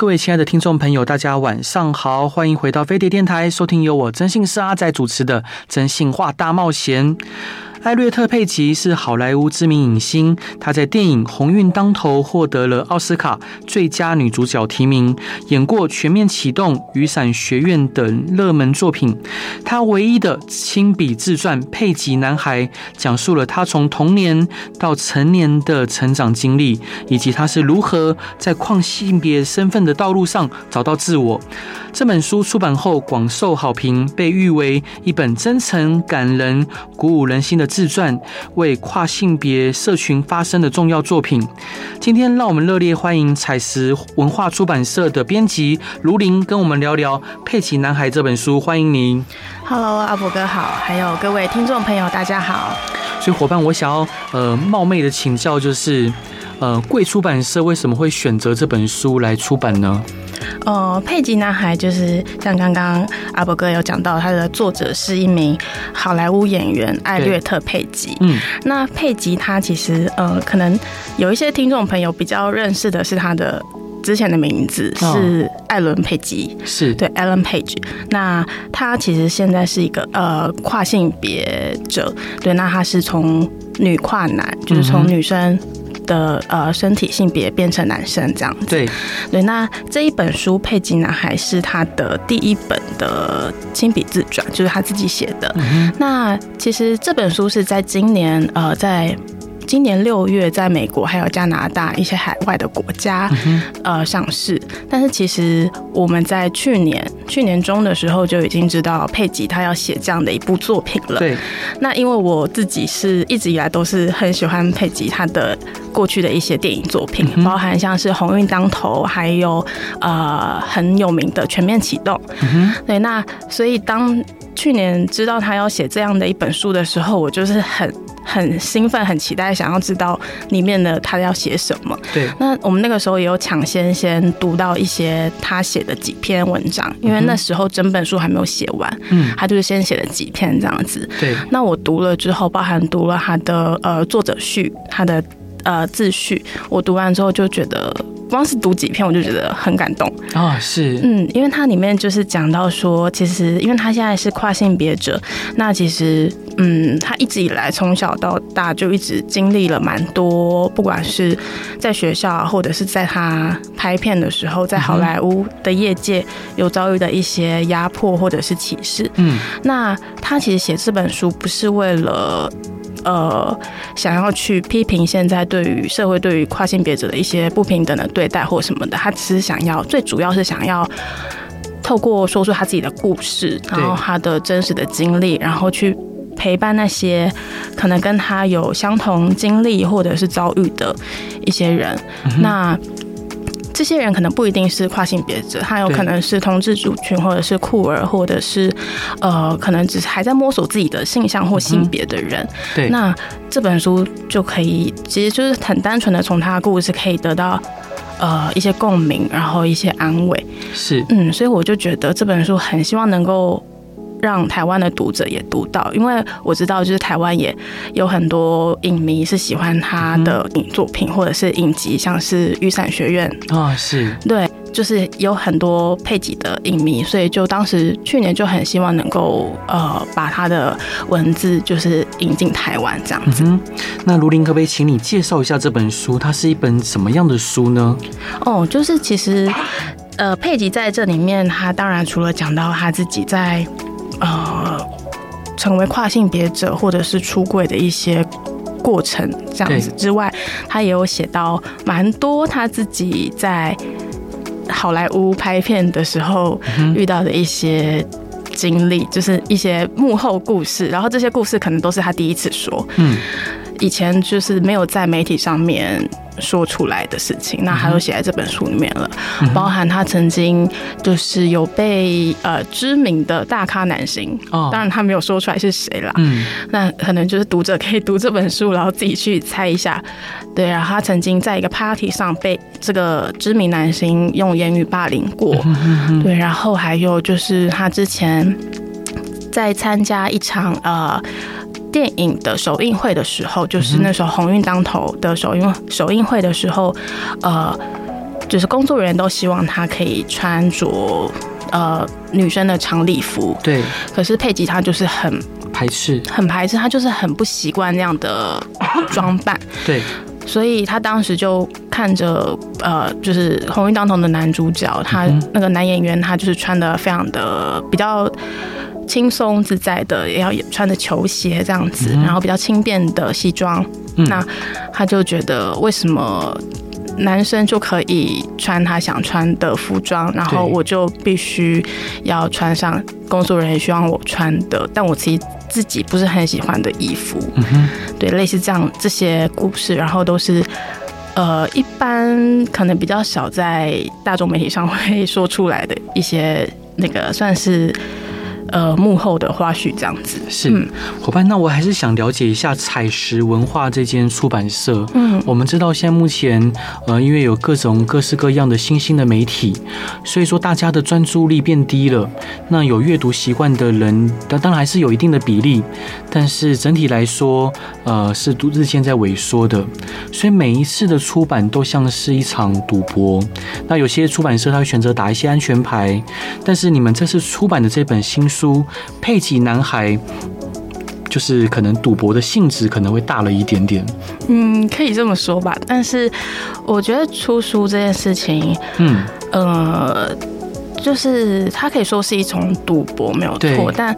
各位亲爱的听众朋友，大家晚上好，欢迎回到飞碟电台，收听由我真姓是阿仔主持的《征信话大冒险》。艾略特·佩吉是好莱坞知名影星，她在电影《鸿运当头》获得了奥斯卡最佳女主角提名，演过《全面启动》《雨伞学院》等热门作品。她唯一的亲笔自传《佩吉男孩》讲述了她从童年到成年的成长经历，以及她是如何在跨性别身份的道路上找到自我。这本书出版后广受好评，被誉为一本真诚、感人、鼓舞人心的自传，为跨性别社群发声的重要作品。今天，让我们热烈欢迎采石文化出版社的编辑卢玲跟我们聊聊《佩奇男孩》这本书。欢迎您。Hello，阿伯哥好，还有各位听众朋友，大家好。所以，伙伴，我想要呃冒昧的请教，就是呃贵出版社为什么会选择这本书来出版呢？呃，佩吉男孩就是像刚刚阿伯哥有讲到，他的作者是一名好莱坞演员艾略特·佩吉。嗯，那佩吉他其实呃，可能有一些听众朋友比较认识的是他的之前的名字是艾伦·佩吉，是对 Alan Page。那他其实现在是一个呃跨性别者，对，那他是从女跨男，就是从女生。的呃身体性别变成男生这样子，对对。那这一本书《佩吉男孩》是他的第一本的亲笔自传，就是他自己写的。嗯、那其实这本书是在今年呃在。今年六月，在美国还有加拿大一些海外的国家，呃，上市。但是其实我们在去年去年中的时候就已经知道佩吉他要写这样的一部作品了。对。那因为我自己是一直以来都是很喜欢佩吉他的过去的一些电影作品，包含像是《鸿运当头》，还有呃很有名的《全面启动》。嗯。对。那所以当去年知道他要写这样的一本书的时候，我就是很。很兴奋，很期待，想要知道里面的他要写什么。对，那我们那个时候也有抢先先读到一些他写的几篇文章，因为那时候整本书还没有写完，嗯，他就是先写了几篇这样子。对，那我读了之后，包含读了他的呃作者序，他的呃自序，我读完之后就觉得。光是读几篇我就觉得很感动啊！是，嗯，因为它里面就是讲到说，其实因为他现在是跨性别者，那其实，嗯，他一直以来从小到大就一直经历了蛮多，不管是在学校或者是在他拍片的时候，在好莱坞的业界有遭遇的一些压迫或者是歧视。嗯，那他其实写这本书不是为了。呃，想要去批评现在对于社会对于跨性别者的一些不平等的对待或什么的，他只是想要，最主要是想要透过说出他自己的故事，然后他的真实的经历，然后去陪伴那些可能跟他有相同经历或者是遭遇的一些人。嗯、那。这些人可能不一定是跨性别者，他有可能是同志族群，或者是酷儿，或者是呃，可能只是还在摸索自己的性向或性别的人。对，那这本书就可以，其实就是很单纯的从他的故事可以得到呃一些共鸣，然后一些安慰。是，嗯，所以我就觉得这本书很希望能够。让台湾的读者也读到，因为我知道，就是台湾也有很多影迷是喜欢他的影作品或者是影集，像是《雨伞学院》啊，是对，就是有很多佩吉的影迷，所以就当时去年就很希望能够呃把他的文字就是引进台湾这样子。嗯、那卢林可不可以请你介绍一下这本书？它是一本什么样的书呢？哦，就是其实呃佩吉在这里面，他当然除了讲到他自己在呃，成为跨性别者或者是出柜的一些过程这样子之外，他也有写到蛮多他自己在好莱坞拍片的时候遇到的一些经历，就是一些幕后故事。然后这些故事可能都是他第一次说，嗯，以前就是没有在媒体上面说出来的事情，那他都写在这本书里面了，嗯、包含他曾经就是有被呃知名的大咖男星，哦，当然他没有说出来是谁啦，嗯，那可能就是读者可以读这本书，然后自己去猜一下，对，然后他曾经在一个 party 上被这个知名男星用言语霸凌过，对，然后还有就是他之前在参加一场呃。电影的首映会的时候，就是那时候鸿运当头的首映首映会的时候，呃，就是工作人员都希望他可以穿着呃女生的长礼服，对。可是佩吉他就是很排斥，很排斥，他就是很不习惯那样的装扮，对。所以他当时就看着呃，就是鸿运当头的男主角，他那个男演员，他就是穿的非常的比较。轻松自在的，也要穿着球鞋这样子，然后比较轻便的西装。嗯、那他就觉得，为什么男生就可以穿他想穿的服装，然后我就必须要穿上工作人员希望我穿的，但我其实自己不是很喜欢的衣服。嗯，对，类似这样这些故事，然后都是呃，一般可能比较少在大众媒体上会说出来的一些那个算是。呃，幕后的花絮这样子是伙伴，那我还是想了解一下采石文化这间出版社。嗯，我们知道现在目前呃，因为有各种各式各样的新兴的媒体，所以说大家的专注力变低了。那有阅读习惯的人，当然还是有一定的比例，但是整体来说，呃，是都日渐在萎缩的。所以每一次的出版都像是一场赌博。那有些出版社他会选择打一些安全牌，但是你们这次出版的这本新书。书佩吉男孩，就是可能赌博的性质可能会大了一点点，嗯，可以这么说吧。但是我觉得出书这件事情，嗯，呃，就是它可以说是一种赌博，没有错。但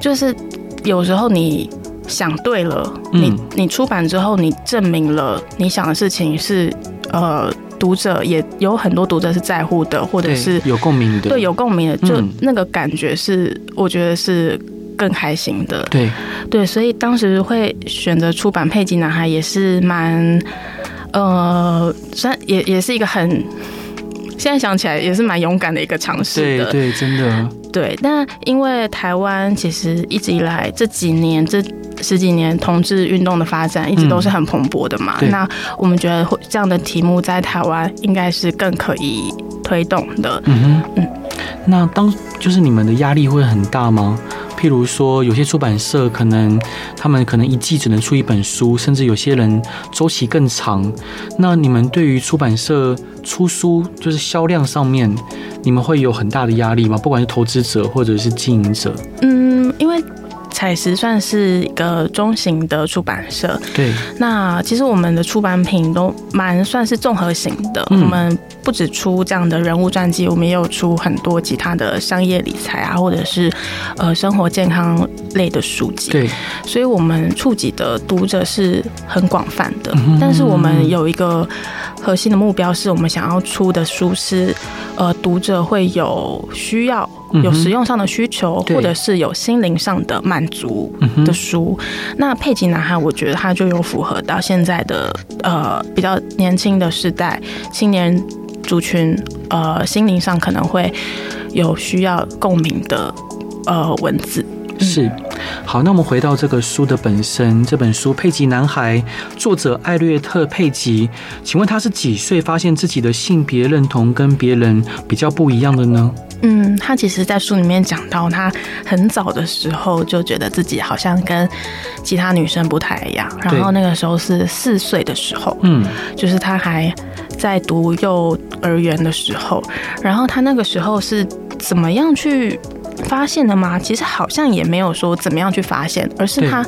就是有时候你想对了，嗯、你你出版之后，你证明了你想的事情是呃。读者也有很多读者是在乎的，或者是有共鸣的，对，有共鸣的，就那个感觉是，我觉得是更开心的。对，对，所以当时会选择出版《佩吉男孩》也是蛮，呃，虽然也也是一个很，现在想起来也是蛮勇敢的一个尝试的。对，对，真的。对，但因为台湾其实一直以来这几年这。十几年同志运动的发展一直都是很蓬勃的嘛，嗯、那我们觉得这样的题目在台湾应该是更可以推动的。嗯哼，嗯，那当就是你们的压力会很大吗？譬如说，有些出版社可能他们可能一季只能出一本书，甚至有些人周期更长。那你们对于出版社出书就是销量上面，你们会有很大的压力吗？不管是投资者或者是经营者？嗯，因为。采石算是一个中型的出版社，对。那其实我们的出版品都蛮算是综合型的，嗯、我们不止出这样的人物传记，我们也有出很多其他的商业理财啊，或者是呃生活健康类的书籍。对。所以我们触及的读者是很广泛的，嗯、但是我们有一个核心的目标，是我们想要出的书是呃读者会有需要。有实用上的需求，或者是有心灵上的满足的书，那佩吉男孩，我觉得他就有符合到现在的呃比较年轻的时代青年族群，呃心灵上可能会有需要共鸣的呃文字。是，好，那我们回到这个书的本身，这本书《佩吉男孩》，作者艾略特·佩吉，请问他是几岁发现自己的性别认同跟别人比较不一样的呢？嗯，他其实，在书里面讲到，他很早的时候就觉得自己好像跟其他女生不太一样。然后那个时候是四岁的时候，嗯，就是他还在读幼儿园的时候。然后他那个时候是怎么样去发现的吗？其实好像也没有说怎么样去发现，而是他。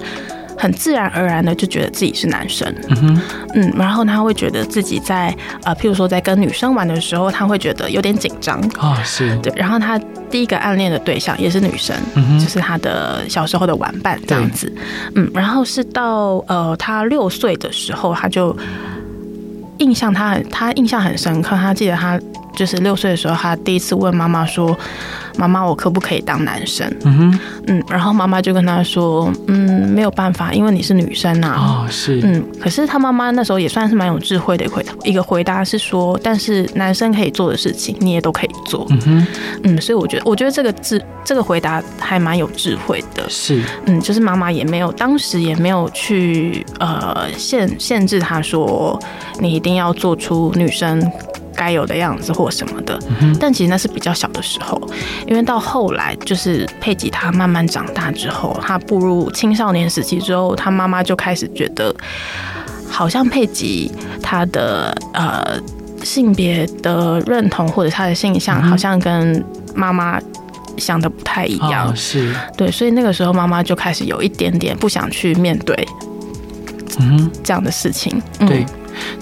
很自然而然的就觉得自己是男生，嗯哼，嗯，然后他会觉得自己在呃，譬如说在跟女生玩的时候，他会觉得有点紧张啊，是对。然后他第一个暗恋的对象也是女生，嗯，就是他的小时候的玩伴这样子，嗯，然后是到呃他六岁的时候，他就印象他很他印象很深刻，他记得他就是六岁的时候，他第一次问妈妈说：“妈妈，我可不可以当男生？”嗯哼，嗯，然后妈妈就跟他说：“嗯，没有办法，因为你是女生呐。”哦，是，嗯，可是他妈妈那时候也算是蛮有智慧的回一个回答是说：“但是男生可以做的事情，你也都可以做。”嗯哼，嗯，所以我觉得，我觉得这个智这个回答还蛮有智慧的。是，嗯，就是妈妈也没有当时也没有去呃限限制他说你一定要做出女生。该有的样子或什么的，但其实那是比较小的时候，因为到后来就是佩吉他慢慢长大之后，他步入青少年时期之后，他妈妈就开始觉得，好像佩吉他的呃性别的认同或者他的性向，好像跟妈妈想的不太一样，哦、是。对，所以那个时候妈妈就开始有一点点不想去面对，嗯，这样的事情，嗯、对。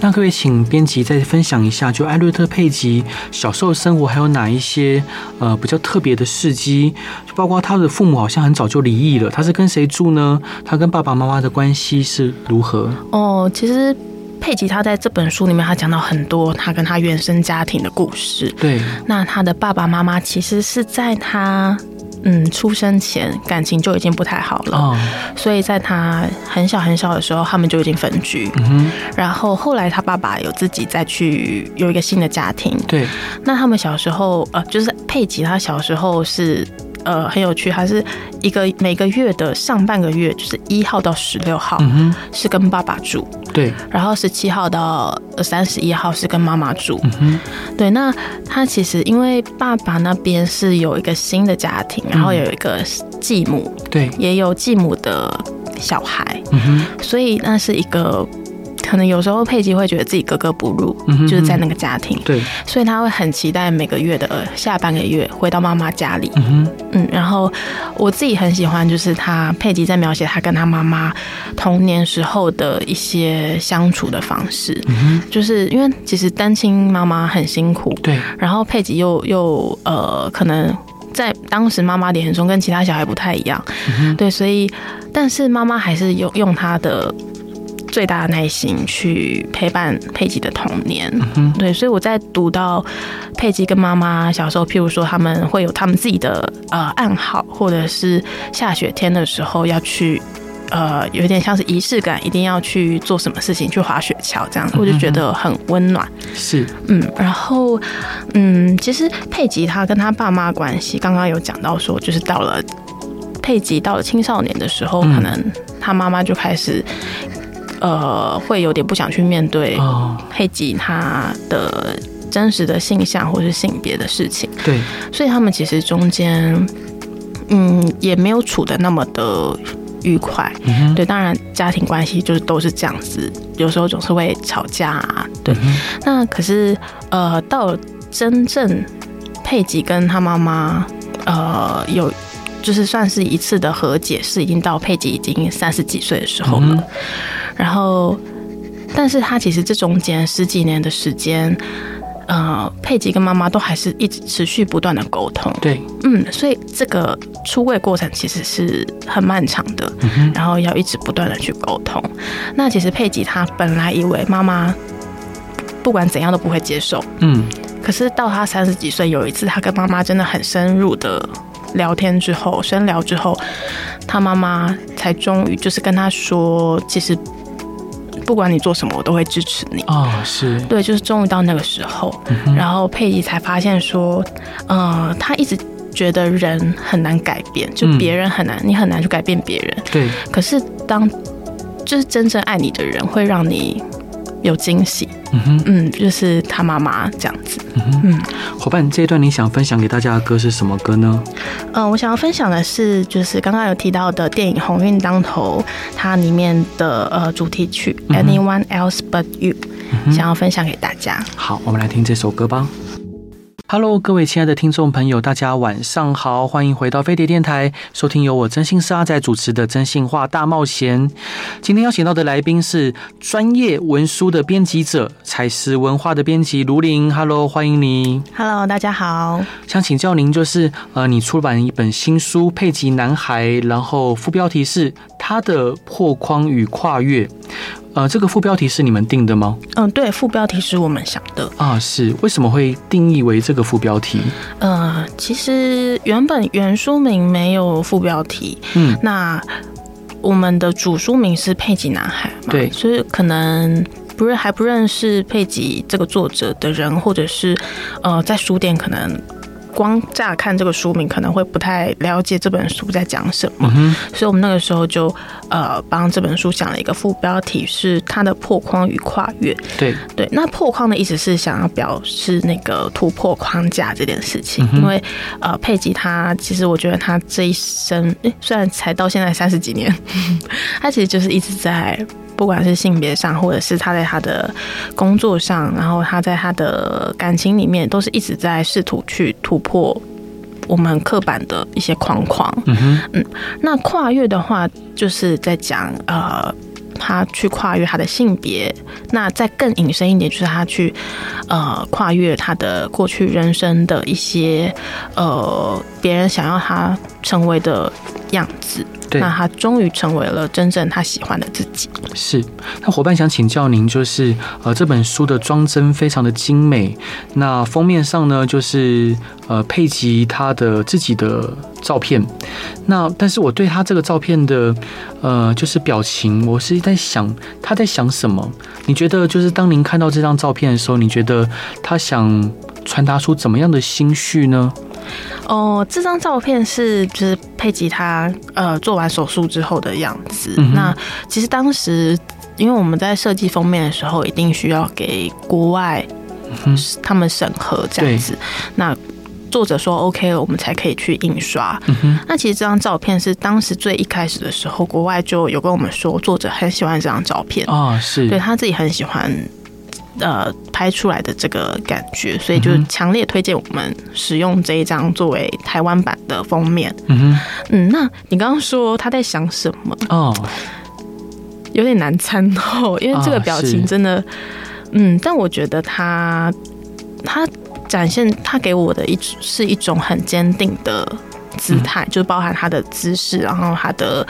那各位，请编辑再分享一下，就艾略特·佩吉小时候生活还有哪一些呃比较特别的事迹？就包括他的父母好像很早就离异了，他是跟谁住呢？他跟爸爸妈妈的关系是如何？哦，其实佩吉他在这本书里面，他讲到很多他跟他原生家庭的故事。对，那他的爸爸妈妈其实是在他。嗯，出生前感情就已经不太好了，oh. 所以在他很小很小的时候，他们就已经分居。嗯，然后后来他爸爸有自己再去有一个新的家庭。对，那他们小时候呃，就是佩吉他小时候是。呃，很有趣，还是一个每个月的上半个月，就是一号到十六号，是跟爸爸住，对，然后十七号到三十一号是跟妈妈住，对。那他其实因为爸爸那边是有一个新的家庭，然后有一个继母，对，也有继母的小孩，嗯哼，所以那是一个。可能有时候佩吉会觉得自己格格不入，嗯哼嗯，就是在那个家庭，对，所以他会很期待每个月的下半个月回到妈妈家里，嗯然后我自己很喜欢，就是他佩吉在描写他跟他妈妈童年时候的一些相处的方式，嗯哼，就是因为其实单亲妈妈很辛苦，对，然后佩吉又又呃，可能在当时妈妈脸很重，跟其他小孩不太一样，嗯，对，所以但是妈妈还是用用她的。最大的耐心去陪伴佩吉的童年，嗯，对，所以我在读到佩吉跟妈妈小时候，譬如说他们会有他们自己的呃暗号，或者是下雪天的时候要去呃有点像是仪式感，一定要去做什么事情，去滑雪橇这样，我就觉得很温暖。是，嗯，然后嗯，其实佩吉他跟他爸妈关系，刚刚有讲到说，就是到了佩吉到了青少年的时候，可能他妈妈就开始。呃，会有点不想去面对佩吉他的真实的性向或是性别的事情。对，所以他们其实中间，嗯，也没有处的那么的愉快。嗯。对，当然家庭关系就是都是这样子，有时候总是会吵架啊。对，嗯、那可是呃，到真正佩吉跟他妈妈呃有就是算是一次的和解，是已经到佩吉已经三十几岁的时候了。嗯然后，但是他其实这中间十几年的时间，呃，佩吉跟妈妈都还是一直持续不断的沟通。对，嗯，所以这个出柜过程其实是很漫长的，嗯，然后要一直不断的去沟通。那其实佩吉他本来以为妈妈不管怎样都不会接受，嗯，可是到他三十几岁，有一次他跟妈妈真的很深入的聊天之后，深聊之后，他妈妈才终于就是跟他说，其实。不管你做什么，我都会支持你。哦，是对，就是终于到那个时候，嗯、然后佩奇才发现说，呃，他一直觉得人很难改变，就别人很难、嗯，你很难去改变别人。对。可是当就是真正爱你的人，会让你有惊喜。嗯哼，嗯，就是他妈妈这样子。嗯嗯，伙伴，这一段你想分享给大家的歌是什么歌呢？嗯、呃，我想要分享的是，就是刚刚有提到的电影《鸿运当头》它里面的呃主题曲《嗯、Anyone Else But You》，嗯，想要分享给大家。好，我们来听这首歌吧。Hello，各位亲爱的听众朋友，大家晚上好，欢迎回到飞碟电台，收听由我真心是阿仔主持的《真心话大冒险》。今天邀请到的来宾是专业文书的编辑者，采实文化的编辑卢林。Hello，欢迎你。Hello，大家好。想请教您，就是呃，你出版一本新书《佩吉男孩》，然后副标题是他的破框与跨越。呃，这个副标题是你们定的吗？嗯，对，副标题是我们想的啊。是为什么会定义为这个副标题？呃，其实原本原书名没有副标题，嗯，那我们的主书名是《佩吉男孩》嘛，对，所以可能不是还不认识佩吉这个作者的人，或者是呃，在书店可能。光乍看这个书名可能会不太了解这本书在讲什么，嗯，所以我们那个时候就呃帮这本书想了一个副标题，是它的破框与跨越。对对，那破框的意思是想要表示那个突破框架这件事情，嗯、因为呃佩吉他其实我觉得他这一生，诶，虽然才到现在三十几年，他其实就是一直在。不管是性别上，或者是他在他的工作上，然后他在他的感情里面，都是一直在试图去突破我们刻板的一些框框。嗯嗯，那跨越的话，就是在讲呃，他去跨越他的性别。那再更引申一点，就是他去呃跨越他的过去人生的一些呃别人想要他成为的样子。对，那他终于成为了真正他喜欢的自己。是，那伙伴想请教您，就是呃，这本书的装帧非常的精美。那封面上呢，就是呃佩吉他的自己的照片。那但是我对他这个照片的呃，就是表情，我是在想他在想什么？你觉得就是当您看到这张照片的时候，你觉得他想传达出怎么样的心绪呢？哦，这张照片是就是佩吉他呃做完手术之后的样子。嗯、那其实当时因为我们在设计封面的时候，一定需要给国外他们审核这样子。那作者说 OK 了，我们才可以去印刷。嗯、那其实这张照片是当时最一开始的时候，国外就有跟我们说，作者很喜欢这张照片啊、哦，是对他自己很喜欢。呃，拍出来的这个感觉，所以就强烈推荐我们使用这一张作为台湾版的封面。嗯嗯，那你刚刚说他在想什么？哦，有点难参透，因为这个表情真的，哦、嗯，但我觉得他他展现他给我的一是一种很坚定的。姿态就包含他的姿势，然后他的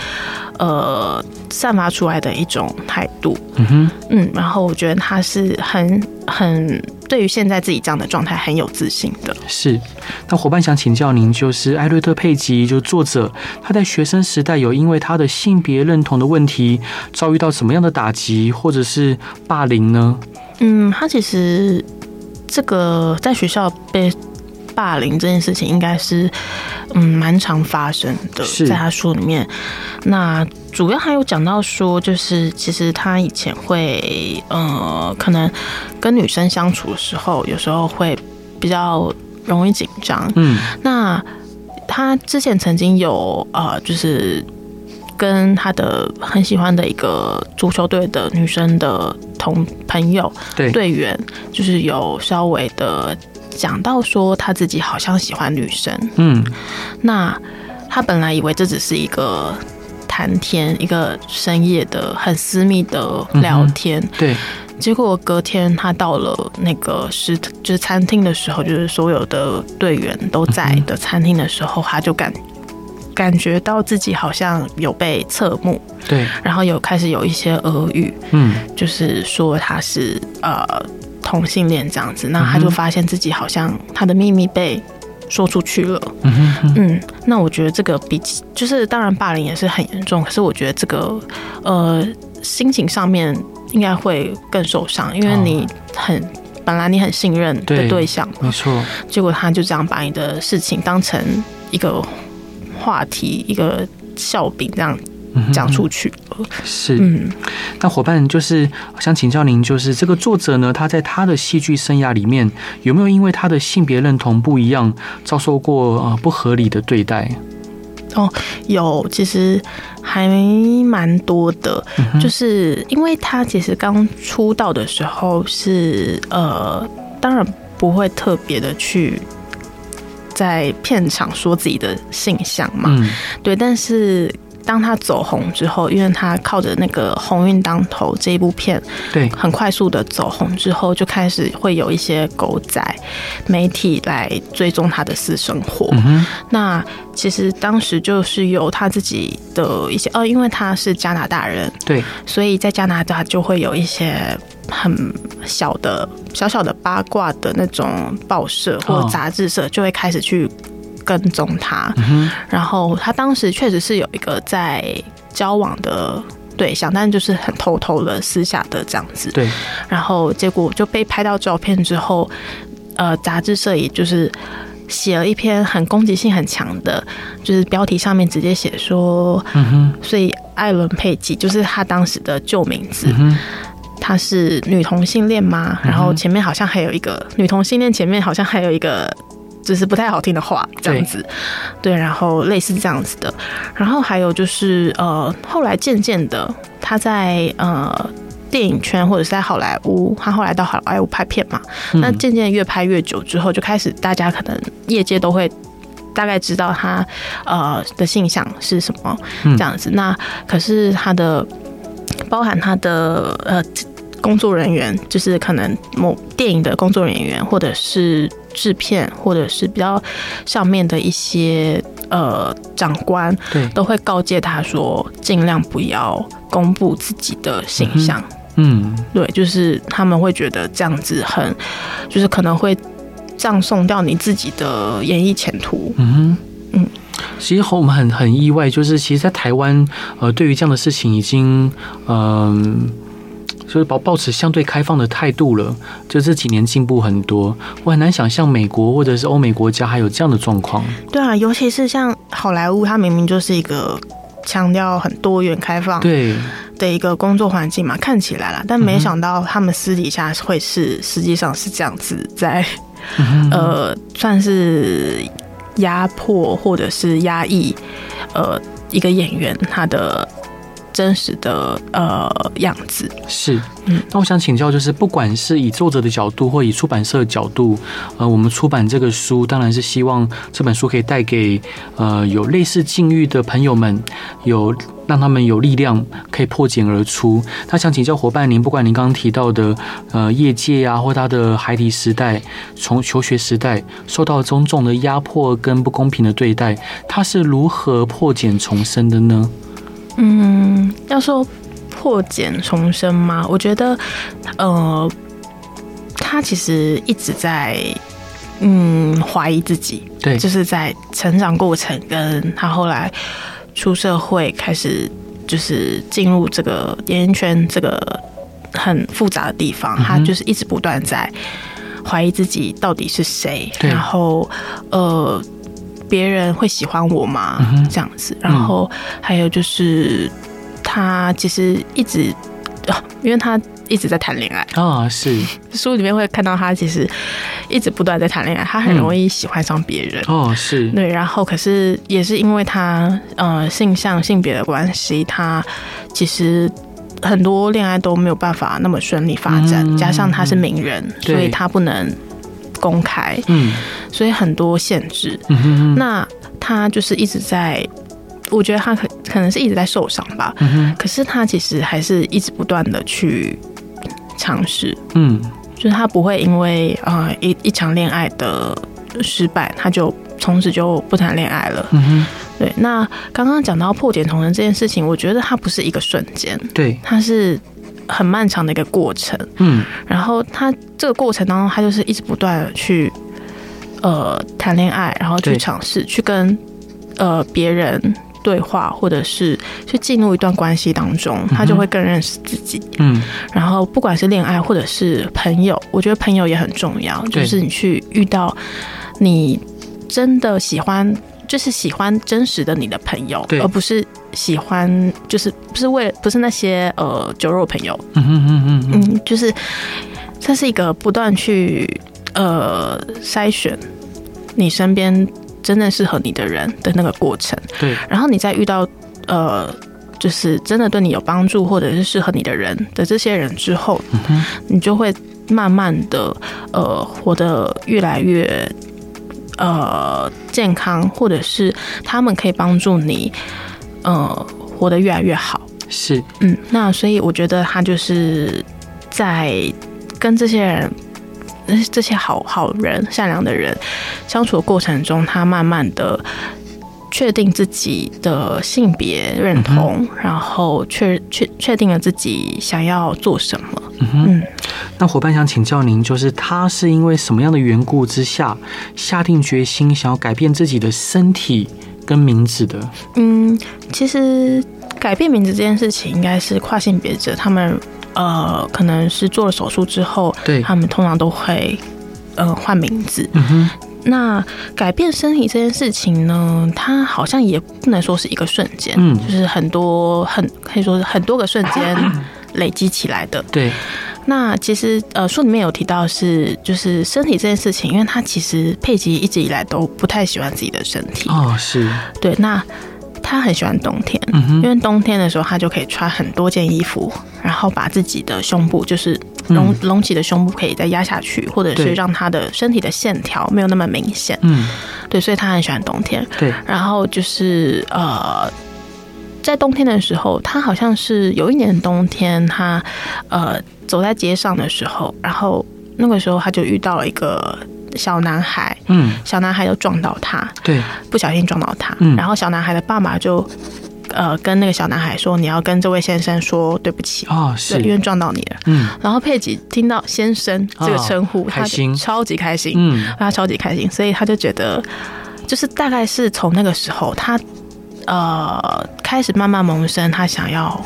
呃散发出来的一种态度，嗯哼，嗯，然后我觉得他是很很对于现在自己这样的状态很有自信的。是，那伙伴想请教您，就是艾略特·佩吉，就是作者，他在学生时代有因为他的性别认同的问题遭遇到什么样的打击或者是霸凌呢？嗯，他其实这个在学校被。霸凌这件事情应该是，嗯，蛮常发生的，在他书里面。那主要还有讲到说，就是其实他以前会，呃，可能跟女生相处的时候，有时候会比较容易紧张。嗯，那他之前曾经有，呃，就是跟他的很喜欢的一个足球队的女生的同朋友队员，就是有稍微的。讲到说他自己好像喜欢女生，嗯，那他本来以为这只是一个谈天，一个深夜的很私密的聊天，嗯、对。结果隔天他到了那个是就是餐厅的时候，就是所有的队员都在的餐厅的时候，他就感感觉到自己好像有被侧目，对，然后有开始有一些耳语，嗯，就是说他是呃。同性恋这样子，那他就发现自己好像他的秘密被说出去了。嗯嗯，那我觉得这个比起就是当然霸凌也是很严重，可是我觉得这个呃心情上面应该会更受伤，因为你很本来你很信任的对象，没错，结果他就这样把你的事情当成一个话题，一个笑柄这样。讲出去。是，嗯，那伙伴就是想请教您，就是这个作者呢，他在他的戏剧生涯里面有没有因为他的性别认同不一样，遭受过呃不合理的对待？哦，有，其实还蛮多的，嗯，就是因为他其实刚出道的时候是呃，当然不会特别的去在片场说自己的性向嘛，嗯，对，但是。当他走红之后，因为他靠着那个《鸿运当头》这一部片，对，很快速的走红之后，就开始会有一些狗仔媒体来追踪他的私生活。嗯、那其实当时就是有他自己的一些，哦，因为他是加拿大人，对，所以在加拿大就会有一些很小的、小小的八卦的那种报社或杂志社，就会开始去。跟踪他，嗯，然后他当时确实是有一个在交往的对象，但就是很偷偷的、私下的这样子。对，然后结果就被拍到照片之后，呃，杂志社也就是写了一篇很攻击性很强的，就是标题上面直接写说，嗯哼，所以艾伦佩吉就是他当时的旧名字，嗯，他是女同性恋吗？然后前面好像还有一个女同性恋，前面好像还有一个。就是不太好听的话，这样子，对，然后类似这样子。的，然后还有就是呃，后来渐渐的，他在呃电影圈或者是在好莱坞，他后来到好莱坞拍片嘛，嗯、那渐渐越拍越久之后，就开始大家可能业界都会大概知道他呃的性向是什么这样子，嗯、那可是他的包含他的呃。工作人员就是可能某电影的工作人员，或者是制片，或者是比较上面的一些呃长官，对，都会告诫他说，尽量不要公布自己的形象。嗯，对，就是他们会觉得这样子很，就是可能会葬送掉你自己的演艺前途。嗯嗯，其实我们很很意外，就是其实，在台湾，呃，对于这样的事情，已经嗯。呃就是保保持相对开放的态度了，就这几年进步很多，我很难想象美国或者是欧美国家还有这样的状况。对啊，尤其是像好莱坞，它明明就是一个强调很多元开放对的一个工作环境嘛，看起来啦，但没想到他们私底下会是实际上是这样子在，呃，算是压迫或者是压抑，呃，一个演员他的。真实的呃样子是，嗯，那我想请教，就是不管是以作者的角度，或以出版社的角度，呃，我们出版这个书，当然是希望这本书可以带给呃有类似境遇的朋友们，有让他们有力量可以破茧而出。那想请教伙伴您，不管您刚刚提到的呃业界啊，或他的孩提时代，从求学时代受到种种的压迫跟不公平的对待，他是如何破茧重生的呢？嗯，要说破茧重生吗？我觉得，呃，他其实一直在嗯怀疑自己，对，就是在成长过程，跟他后来出社会，开始就是进入这个演艺圈这个很复杂的地方，嗯、他就是一直不断在怀疑自己到底是谁，然后呃。别人会喜欢我吗？嗯、这样子，然后还有就是，他其实一直，因为他一直在谈恋爱。啊、哦，是。书里面会看到他其实一直不断在谈恋爱，他很容易喜欢上别人、嗯、哦，是。对，然后可是也是因为他呃性向性别的关系，他其实很多恋爱都没有办法那么顺利发展，嗯、加上他是名人，所以他不能。公开，嗯，所以很多限制，嗯哼哼，那他就是一直在，我觉得他可可能是一直在受伤吧，嗯哼，可是他其实还是一直不断的去尝试，嗯，就是他不会因为啊、呃、一一场恋爱的失败，他就从此就不谈恋爱了，嗯哼，对。那刚刚讲到破茧重生这件事情，我觉得它不是一个瞬间，对，它是。很漫长的一个过程，嗯，然后他这个过程当中，他就是一直不断的去，呃，谈恋爱，然后去尝试去跟呃别人对话，或者是去进入一段关系当中，他就会更认识自己，嗯，然后不管是恋爱或者是朋友，我觉得朋友也很重要，就是你去遇到你真的喜欢。就是喜欢真实的你的朋友，而不是喜欢就是不是为了不是那些呃酒肉朋友。嗯嗯嗯嗯嗯，就是这是一个不断去呃筛选你身边真正适合你的人的那个过程。对，然后你再遇到呃就是真的对你有帮助或者是适合你的人的这些人之后，嗯，你就会慢慢的呃活得越来越。呃，健康，或者是他们可以帮助你，呃活得越来越好。是，嗯，那所以我觉得他就是在跟这些人。这些好好人、善良的人相处的过程中，他慢慢的确定自己的性别认同，嗯、然后确确确定了自己想要做什么。嗯哼，嗯，那伙伴想请教您，就是他是因为什么样的缘故之下下定决心想要改变自己的身体跟名字的？嗯，其实改变名字这件事情，应该是跨性别者他们。呃，可能是做了手术之后，对，他们通常都会呃换名字。嗯哼，那改变身体这件事情呢，它好像也不能说是一个瞬间，嗯，就是很多很可以说是很多个瞬间 累积起来的。对，那其实呃书里面有提到是就是身体这件事情，因为他其实佩吉一直以来都不太喜欢自己的身体。哦，是对，那。他很喜欢冬天，因为冬天的时候他就可以穿很多件衣服，然后把自己的胸部，就是隆隆起的胸部可以再压下去，或者是让他的身体的线条没有那么明显。嗯，对，所以他很喜欢冬天。对，然后就是呃，在冬天的时候，他好像是有一年冬天，他呃走在街上的时候，然后那个时候他就遇到了一个。小男孩，嗯，小男孩就撞到他，对，不小心撞到他，嗯，然后小男孩的爸爸就，呃，跟那个小男孩说，你要跟这位先生说对不起，哦，是，因为撞到你了，嗯，然后佩吉听到先生这个称呼，开心，他超级开心，嗯，他超级开心，所以他就觉得，就是大概是从那个时候，他呃开始慢慢萌生，他想要。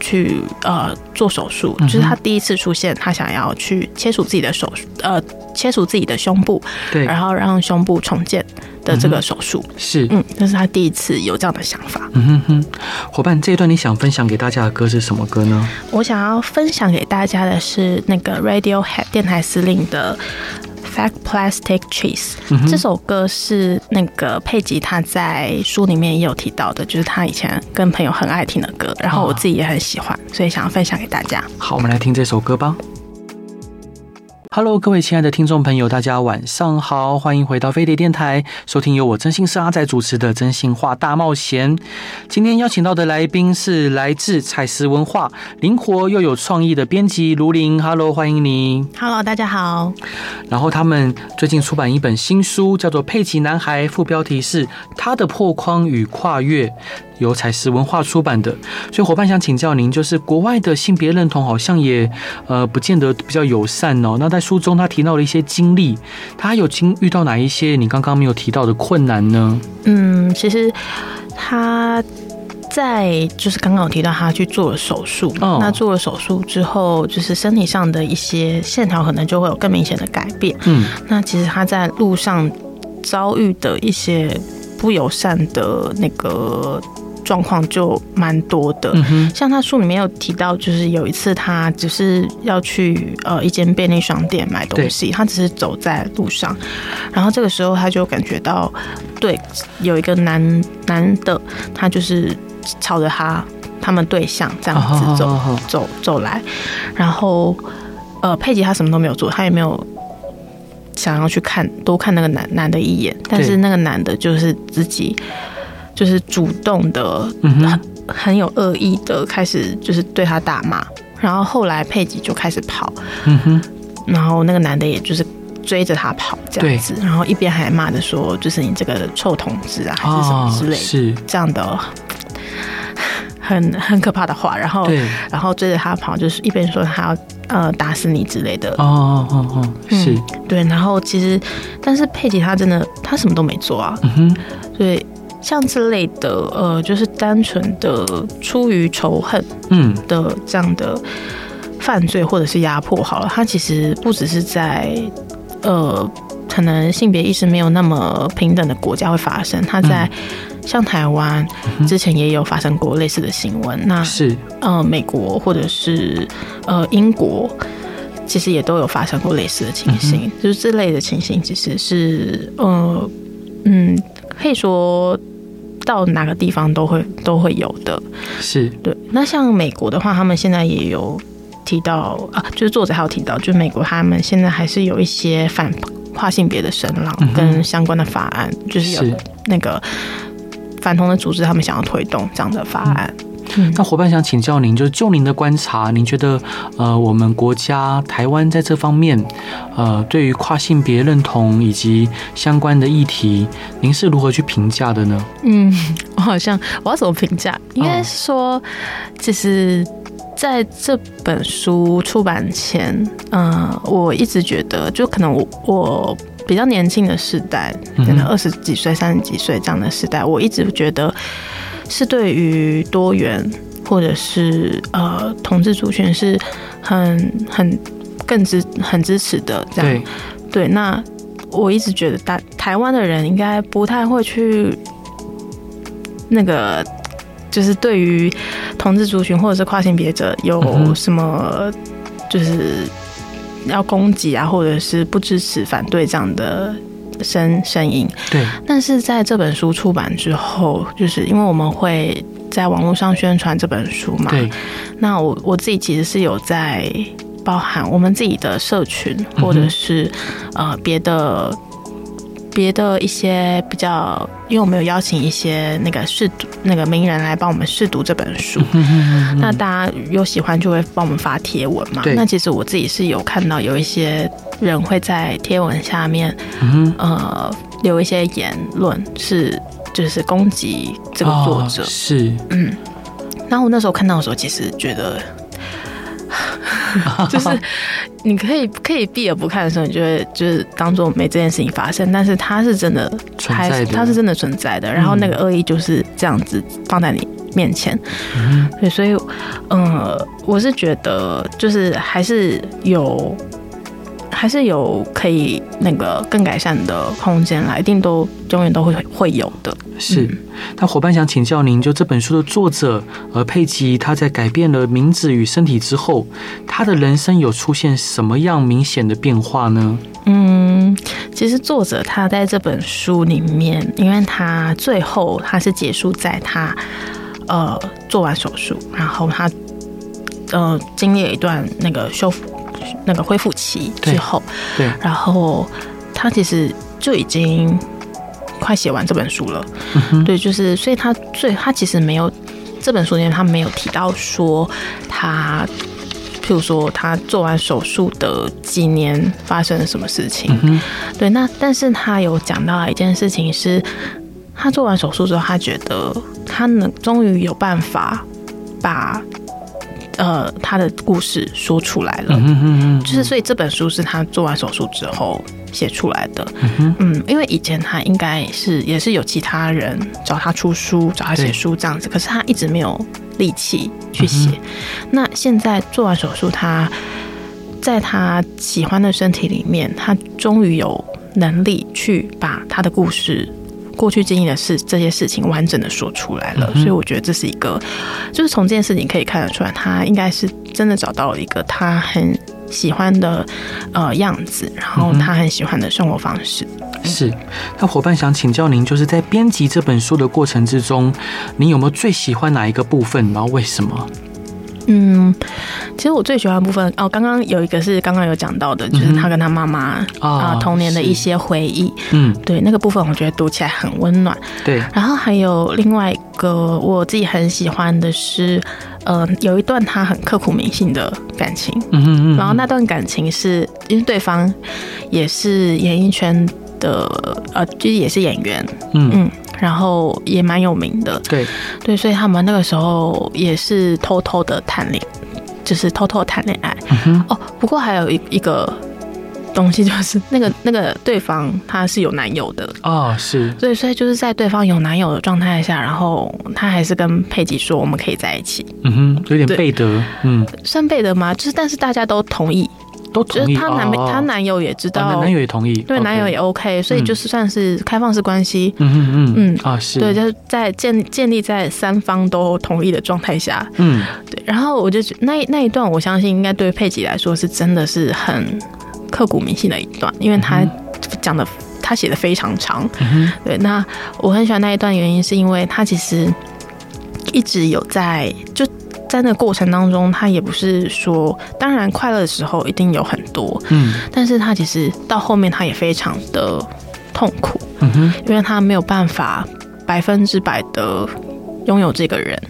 去呃做手术，就是他第一次出现，他想要去切除自己的手术，呃，切除自己的胸部，对，然后让胸部重建的这个手术，是，嗯，这是他第一次有这样的想法。嗯哼哼，伙伴，这一段你想分享给大家的歌是什么歌呢？我想要分享给大家的是那个 Radiohead 电台司令的。Fake Plastic Trees，嗯、这首歌是那个佩吉他在书里面也有提到的，就是他以前跟朋友很爱听的歌，然后我自己也很喜欢，所以想要分享给大家。好，我们来听这首歌吧。Hello，各位亲爱的听众朋友，大家晚上好，欢迎回到飞碟电台，收听由我真心是阿仔主持的《真心话大冒险》。今天邀请到的来宾是来自彩石文化、灵活又有创意的编辑卢林。Hello，欢迎你。Hello，大家好。然后他们最近出版一本新书，叫做《佩奇男孩》，副标题是《他的破框与跨越》。由采石文化出版的，所以伙伴想请教您，就是国外的性别认同好像也呃不见得比较友善哦。那在书中他提到了一些经历，他有经遇到哪一些你刚刚没有提到的困难呢？嗯，其实他在就是刚刚有提到他去做了手术，哦、那做了手术之后，就是身体上的一些线条可能就会有更明显的改变。嗯，那其实他在路上遭遇的一些不友善的那个。状况就蛮多的，像他书里面有提到，就是有一次他只是要去呃一间便利商店买东西，他只是走在路上，然后这个时候他就感觉到，对，有一个男男的，他就是朝着他他们对象这样子走走走来，然后呃佩吉他什么都没有做，他也没有想要去看多看那个男男的一眼，但是那个男的就是自己。就是主动的，很很有恶意的开始，就是对他大骂。然后后来佩吉就开始跑，嗯哼，然后那个男的也就是追着他跑这样子，然后一边还骂着说，就是你这个臭同志啊，还是什么之类的，是这样的，很很可怕的话。然后，然后追着他跑，就是一边说他要呃打死你之类的。哦哦哦，是对。然后其实，但是佩吉他真的他什么都没做啊，嗯哼，对。像这类的，呃，就是单纯的出于仇恨，嗯。的这样的犯罪或者是压迫，好了，它其实不只是在，呃，可能性别意识没有那么平等的国家会发生，它在像台湾之前也有发生过类似的新闻，那是。呃美国或者是呃英国，其实也都有发生过类似的情形，就是这类的情形其实是呃嗯。可以说到哪个地方都会都会有的，是对。那像美国的话，他们现在也有提到啊，就是作者还有提到，就是美国他们现在还是有一些反跨性别的声浪跟相关的法案，嗯、就是有那个。反同的组织他们想要推动这样的法案。嗯嗯、那伙伴想请教您，就是就您的观察，您觉得呃，我们国家台湾在这方面，呃，对于跨性别认同以及相关的议题，您是如何去评价的呢？嗯，我好像我要怎么评价？应该是说，其实在这本书出版前，嗯、呃，我一直觉得，就可能我我比较年轻的时代，可能二十几岁、三十几岁这样的时代，我一直觉得。是对于多元或者是呃同志族群是很很更支很支持的这样对，对，那我一直觉得台台湾的人应该不太会去那个就是对于同志族群或者是跨性别者有什么就是要攻击啊，或者是不支持反对这样的。声声音，对，但是在这本书出版之后，就是因为我们会在网络上宣传这本书嘛，对。那我我自己其实是有在包含我们自己的社群，或者是、嗯、呃别的。别的一些比较，因为我们有邀请一些那个试读那个名人来帮我们试读这本书，那大家有喜欢就会帮我们发贴文嘛。那其实我自己是有看到有一些人会在贴文下面，呃，留一些言论，是就是攻击这个作者，是嗯。然后我那时候看到的时候，其实觉得。就是你可以可以避而不看的时候，你就会就是当做没这件事情发生。但是它是真的，还是它是真的存在的。然后那个恶意就是这样子放在你面前。嗯，对，所以呃，我是觉得就是还是有。还是有可以那个更改善的空间来，一定都永远都会会有的。是，那伙伴想请教您，就这本书的作者呃佩吉，他在改变了名字与身体之后，他的人生有出现什么样明显的变化呢？嗯，其实作者他在这本书里面，因为他最后他是结束在他呃做完手术，然后他呃经历了一段那个修复。那个恢复期之后，对，对，然后他其实就已经快写完这本书了，嗯，对，就是所以他最他其实没有这本书里面他没有提到说他，譬如说他做完手术的几年发生了什么事情，嗯，对，那但是他有讲到一件事情是，他做完手术之后，他觉得他能终于有办法把。呃，他的故事说出来了，就是所以这本书是他做完手术之后写出来的。嗯，因为以前他应该是也是有其他人找他出书、找他写书这样子，可是他一直没有力气去写。那现在做完手术，他在他喜欢的身体里面，他终于有能力去把他的故事。过去经历的事，这些事情完整的说出来了，所以我觉得这是一个，就是从这件事情可以看得出来，他应该是真的找到了一个他很喜欢的呃样子，然后他很喜欢的生活方式。是，那伙伴想请教您，就是在编辑这本书的过程之中，您有没有最喜欢哪一个部分，然后为什么？嗯，其实我最喜欢的部分哦，刚刚有一个是刚刚有讲到的，就是他跟他妈妈啊童年的一些回忆。嗯，对，那个部分我觉得读起来很温暖。对，然后还有另外一个我自己很喜欢的是，呃，有一段他很刻骨铭心的感情。嗯嗯嗯。然后那段感情是因为对方也是演艺圈的，呃，就是也是演员。嗯嗯。然后也蛮有名的，对对，所以他们那个时候也是偷偷的谈恋，就是偷偷谈恋爱。嗯。哦，不过还有一一个东西，就是 那个那个对方他是有男友的哦，是，所以所以就是在对方有男友的状态下，然后他还是跟佩吉说我们可以在一起。嗯哼，有点背德，嗯，算背德吗？就是但是大家都同意。都同意，就是她男、哦、她男友也知道，哦、男友也同意，对，男友也 OK，所以就是算是开放式关系。嗯嗯嗯嗯啊是，对，就是在建建立在三方都同意的状态下。嗯，对。然后我就觉得那那一段，我相信应该对佩吉来说是真的是很刻骨铭心的一段，因为他讲的他写的非常长。嗯。对，那我很喜欢那一段，原因是因为他其实一直有在就。在那个过程当中，他也不是说，当然快乐的时候一定有很多，嗯，但是他其实到后面他也非常的痛苦，嗯哼，因为他没有办法百分之百的拥有这个人。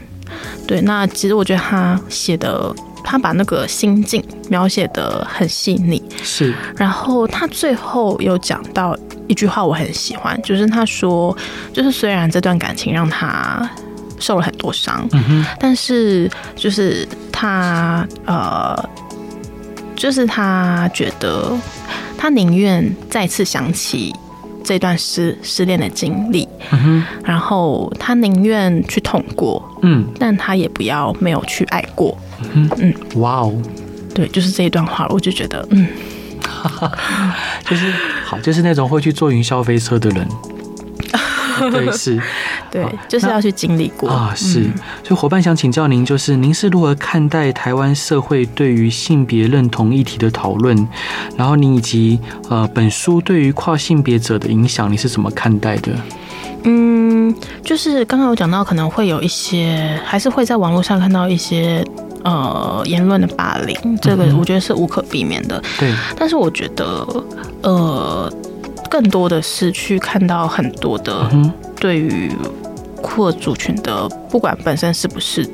对，那其实我觉得他写的，他把那个心境描写的很细腻。是，然后他最后有讲到一句话，我很喜欢，就是他说，就是虽然这段感情让他受了很多伤，嗯，但是就是他呃，就是他觉得他宁愿再次想起。这段失失恋的经历，嗯，然后他宁愿去痛过，嗯，但他也不要没有去爱过，嗯嗯，哇哦，对，就是这一段话，我就觉得，嗯，就是好，就是那种会去坐云霄飞车的人。对，是，对，就是要去经历过啊。是，所以伙伴想请教您，就是您是如何看待台湾社会对于性别认同议题的讨论？然后您以及呃本书对于跨性别者的影响，你是怎么看待的？嗯，就是刚刚有讲到，可能会有一些，还是会在网络上看到一些呃言论的霸凌，这个我觉得是无可避免的。对，但是我觉得呃。更多的是去看到很多的对于酷儿族群的，不管本身是不是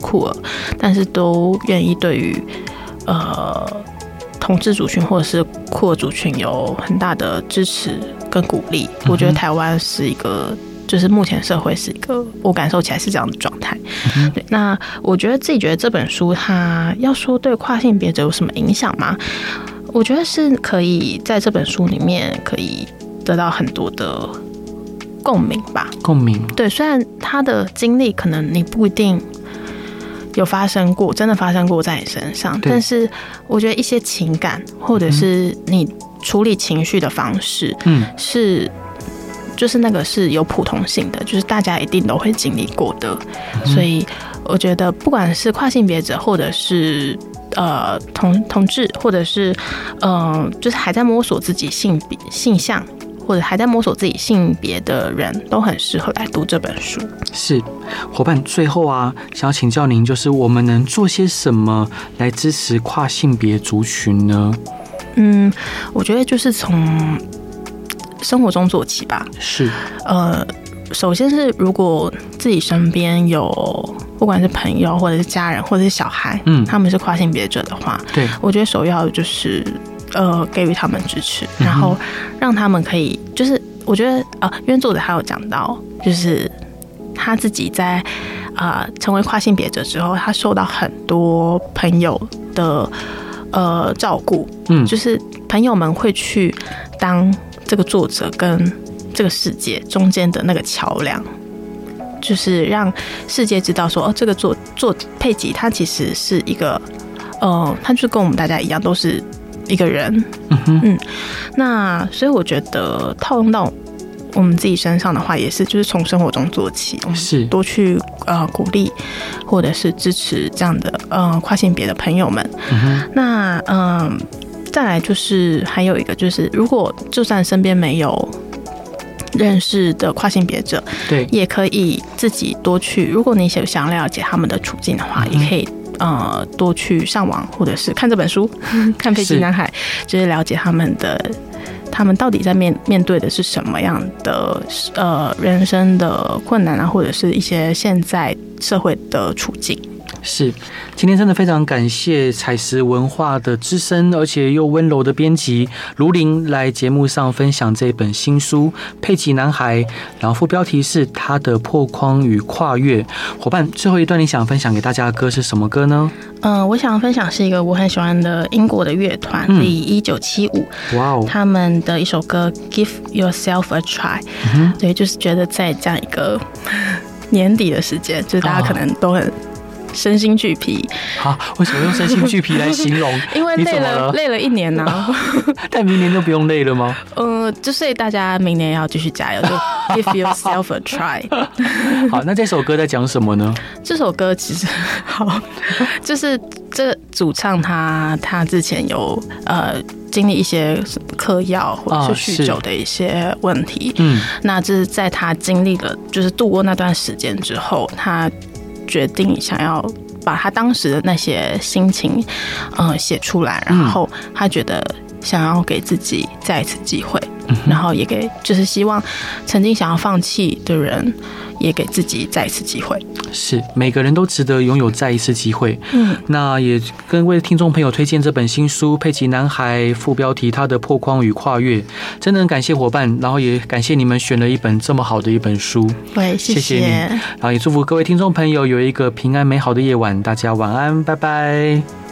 酷儿，但是都愿意对于呃同志族群或者是酷儿族群有很大的支持跟鼓励。我觉得台湾是一个，就是目前社会是一个，我感受起来是这样的状态。对，那我觉得自己觉得这本书它要说对跨性别者有什么影响吗？我觉得是可以在这本书里面可以得到很多的共鸣吧。共鸣。对，虽然他的经历可能你不一定有发生过，真的发生过在你身上，但是我觉得一些情感或者是你处理情绪的方式，嗯，是就是那个是有普通性的，就是大家一定都会经历过的。所以我觉得不管是跨性别者或者是。呃，同同志，或者是，嗯、呃，就是还在摸索自己性别性向，或者还在摸索自己性别的人，都很适合来读这本书。是，伙伴，最后啊，想要请教您，就是我们能做些什么来支持跨性别族群呢？嗯，我觉得就是从生活中做起吧。是，呃。首先是，如果自己身边有不管是朋友或者是家人或者是小孩，嗯，他们是跨性别者的话，对，我觉得首要就是呃给予他们支持，然后让他们可以就是我觉得啊、呃，因为作者还有讲到，就是他自己在啊、呃、成为跨性别者之后，他受到很多朋友的呃照顾，嗯，就是朋友们会去当这个作者跟。这个世界中间的那个桥梁，就是让世界知道说，哦，这个作作佩吉他其实是一个，呃，他就跟我们大家一样，都是一个人。嗯哼，嗯，那所以我觉得套用到我们自己身上的话，也是就是从生活中做起，是多去呃鼓励或者是支持这样的呃跨性别的朋友们。那嗯、呃，再来就是还有一个就是，如果就算身边没有。认识的跨性别者，对，也可以自己多去。如果你想想了解他们的处境的话，嗯、也可以呃多去上网或者是看这本书，看《飞机男孩》，就是了解他们的他们到底在面面对的是什么样的呃人生的困难啊，或者是一些现在社会的处境。是，今天真的非常感谢采石文化的资深而且又温柔的编辑卢琳来节目上分享这本新书《佩奇男孩》，然后副标题是他的破框与跨越。伙伴，最后一段你想分享给大家的歌是什么歌呢？嗯、呃，我想分享是一个我很喜欢的英国的乐团，是一九七五，哇哦，他们的一首歌《Give Yourself a Try》，嗯，对，就是觉得在这样一个 年底的时间，就是大家可能都很。身心俱疲，好，为什么用身心俱疲来形容？因为累了，了累了一年呢、啊。但明年就不用累了吗？嗯、呃，就所以大家明年要继续加油，就 give yourself a try。好，那这首歌在讲什么呢？这首歌其实好，就是这主唱他他之前有呃经历一些嗑药或者是酗酒的一些问题，嗯，那这是在他经历了就是度过那段时间之后，他。决定想要把他当时的那些心情，呃，写出来，然后他觉得想要给自己再一次机会，嗯、然后也给就是希望曾经想要放弃的人，也给自己再一次机会。是，每个人都值得拥有再一次机会。嗯，那也跟为听众朋友推荐这本新书《佩奇男孩》，副标题他的破框与跨越，真的很感谢伙伴，然后也感谢你们选了一本这么好的一本书。对，谢谢，谢谢你。然后也祝福各位听众朋友有一个平安美好的夜晚，大家晚安，拜拜。